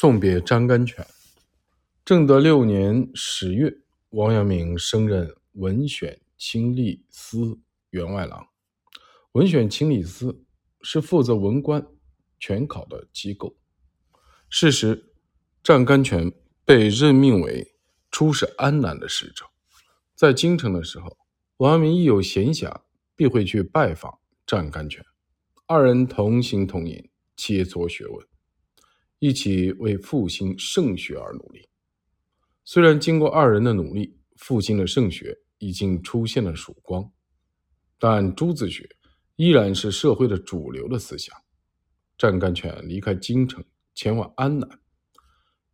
送别张甘泉。正德六年十月，王阳明升任文选清吏司员外郎。文选清吏司是负责文官权考的机构。是时，张甘泉被任命为出使安南的使者。在京城的时候，王阳明一有闲暇，必会去拜访张甘泉，二人同行同饮，切磋学问。一起为复兴圣学而努力。虽然经过二人的努力，复兴的圣学已经出现了曙光，但朱子学依然是社会的主流的思想。战甘泉离开京城前往安南，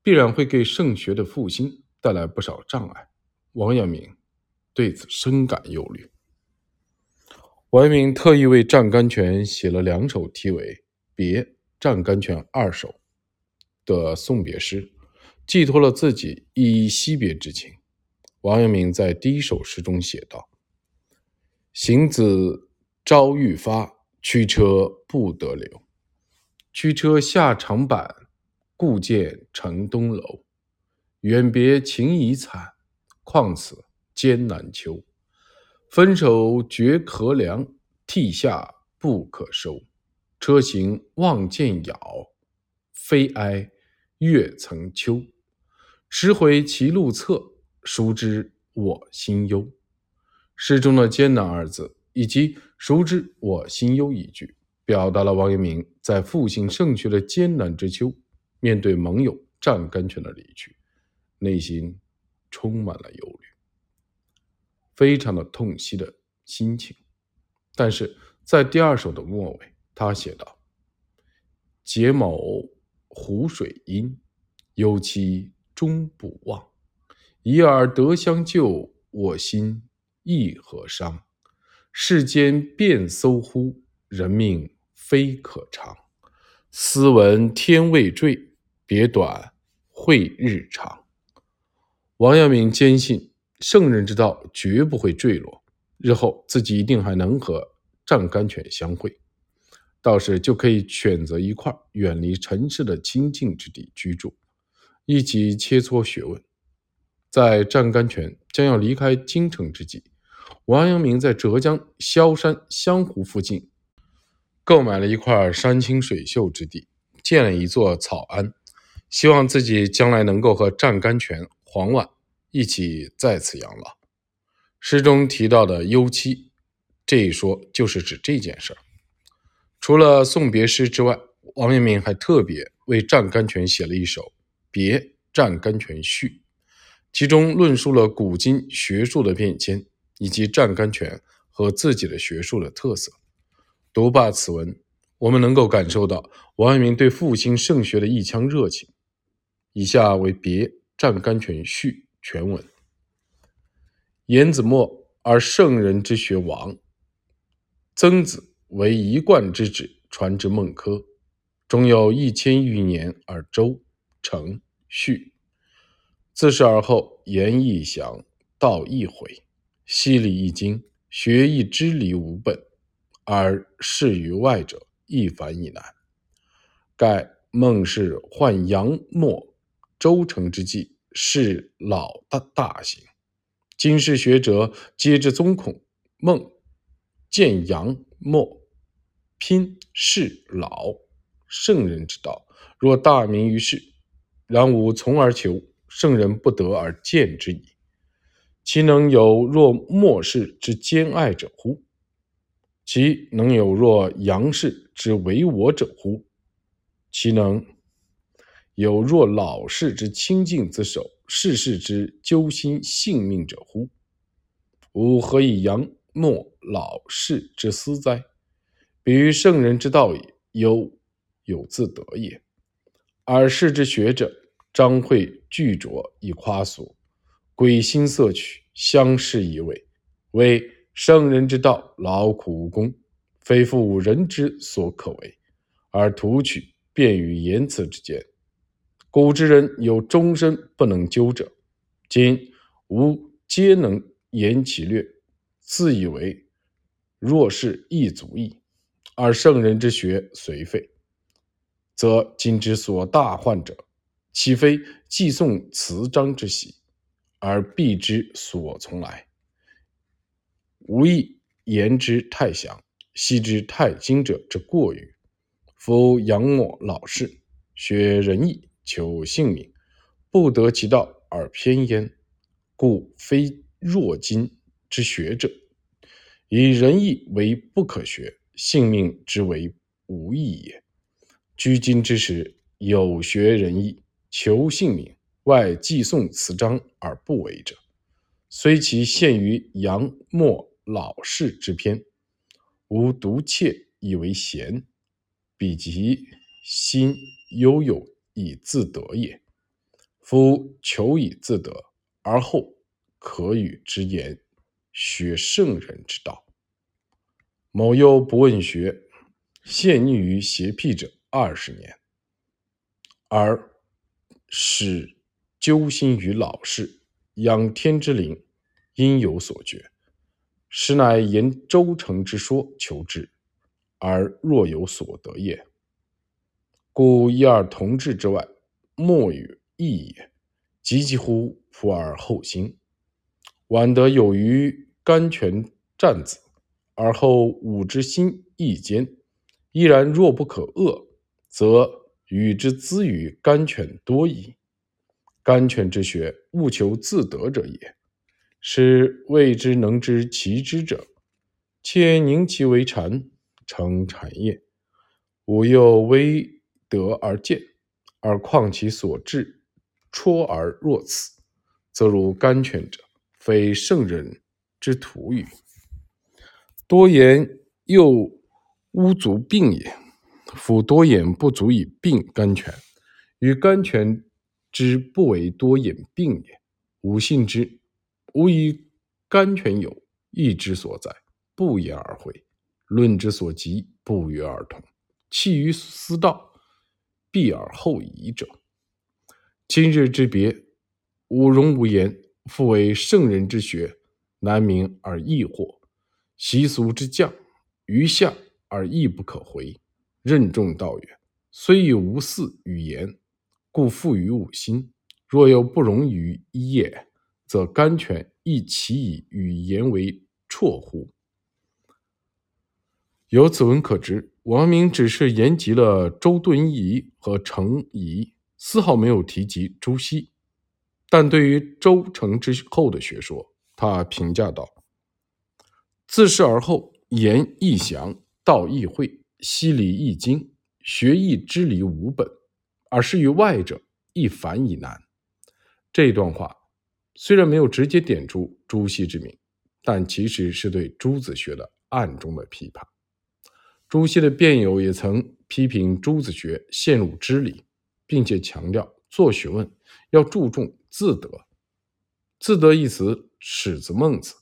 必然会给圣学的复兴带来不少障碍。王阳明对此深感忧虑。王阳明特意为战甘泉写了两首题为《别战甘泉二首》。的送别诗，寄托了自己依依惜别之情。王阳明在第一首诗中写道：“行子朝欲发，驱车不得留。驱车下长坂，故见城东楼。远别情已惨，况此艰难秋。分手绝可量，涕下不可收。车行望见杳，非哀。”月曾秋，时回其路侧，孰知我心忧？诗中的“艰难”二字，以及“孰知我心忧”一句，表达了王阳明在复兴圣学的艰难之秋，面对盟友战甘泉的离去，内心充满了忧虑，非常的痛惜的心情。但是在第二首的末尾，他写道：“结某。”湖水阴，忧期终不忘。已尔得相救，我心亦何伤？世间变搜乎？人命非可长。斯闻天未坠，别短会日长。王阳明坚信圣人之道绝不会坠落，日后自己一定还能和丈甘泉相会。道士就可以选择一块远离尘世的清净之地居住，一起切磋学问。在湛甘泉将要离开京城之际，王阳明在浙江萧山湘湖附近购买了一块山清水秀之地，建了一座草庵，希望自己将来能够和湛甘泉、黄婉一起在此养老。诗中提到的忧戚，这一说就是指这件事儿。除了送别诗之外，王阳明还特别为湛甘泉写了一首《别湛甘泉序》，其中论述了古今学术的变迁，以及湛甘泉和自己的学术的特色。读罢此文，我们能够感受到王阳明对复兴圣学的一腔热情。以下为《别湛甘泉序》全文：颜子墨而圣人之学亡，曾子。为一贯之旨，传至孟轲，终有一千余年而周成续。自是而后，言亦详，道亦毁，西礼亦精，学亦知理无本，而事于外者，亦繁亦难。盖孟氏患杨墨、周成之际，是老大大行。今世学者皆知宗孔、孟。见杨莫拼是老圣人之道，若大名于世，然吾从而求圣人不得而见之矣。其能有若末世之兼爱者乎？其能有若杨氏之为我者乎？其能有若老氏之清净自守，世事之揪心性命者乎？吾何以杨？莫老士之思哉！比于圣人之道也，犹有自得也。尔世之学者，张会具拙以夸俗，鬼心色取，相视以为，为圣人之道，劳苦无功，非复人之所可为，而图取便于言辞之间。古之人有终身不能究者，今吾皆能言其略。自以为若是亦足矣，而圣人之学虽废，则今之所大患者，岂非寄送辞章之喜，而避之所从来？无亦言之太详，悉之太精者之过于。夫杨墨老士，学仁义，求性命，不得其道而偏焉，故非若今之学者。以仁义为不可学，性命之为无益也。居今之时，有学仁义，求性命，外寄送辞章而不为者，虽其限于杨墨老士之篇，吾独窃以为贤。彼其心悠悠以自得也。夫求以自得，而后可与之言，学圣人之道。某又不问学，陷溺于邪僻者二十年，而使揪心于老师，养天之灵，应有所觉。实乃言周成之说求之。而若有所得也，故一二同志之外，莫与异也。急急乎普而后兴，晚得有余甘泉战子，而后吾之心亦坚。依然若不可遏，则与之资于甘泉多矣。甘泉之学，务求自得者也。是谓之能知其知者，且宁其为禅。成禅业，吾又微得而见，而况其所至，戳而若此，则如甘泉者，非圣人之徒与？多言又无足病也。夫多言不足以病甘泉，与甘泉之不为多言病也。吾信之，吾以甘泉有义之所在，不言而会。论之所及，不约而同。弃于思道，避而后已者。今日之别，吾容无言。复为圣人之学，难明而易惑；习俗之降，于下而亦不可回。任重道远，虽有无嗣与言，故复于吾心。若有不容于一也，则甘泉亦其以与言为辍乎？由此文可知，王明只是言及了周敦颐和程颐，丝毫没有提及朱熹。但对于周成之后的学说，他评价道：“自是而后，言易详，道易会，析理易精，学易知理无本，而施于外者，亦繁亦难。”这段话虽然没有直接点出朱熹之名，但其实是对朱子学的暗中的批判。朱熹的辩友也曾批评朱子学陷入知理，并且强调做学问要注重自得。自得一词始自孟子，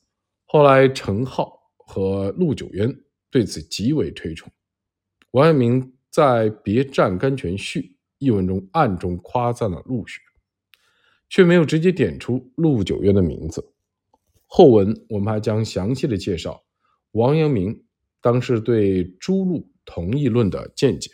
后来程颢和陆九渊对此极为推崇。王阳明在《别占甘泉序》一文中暗中夸赞了陆学，却没有直接点出陆九渊的名字。后文我们还将详细的介绍王阳明。当时对朱陆同义论的见解。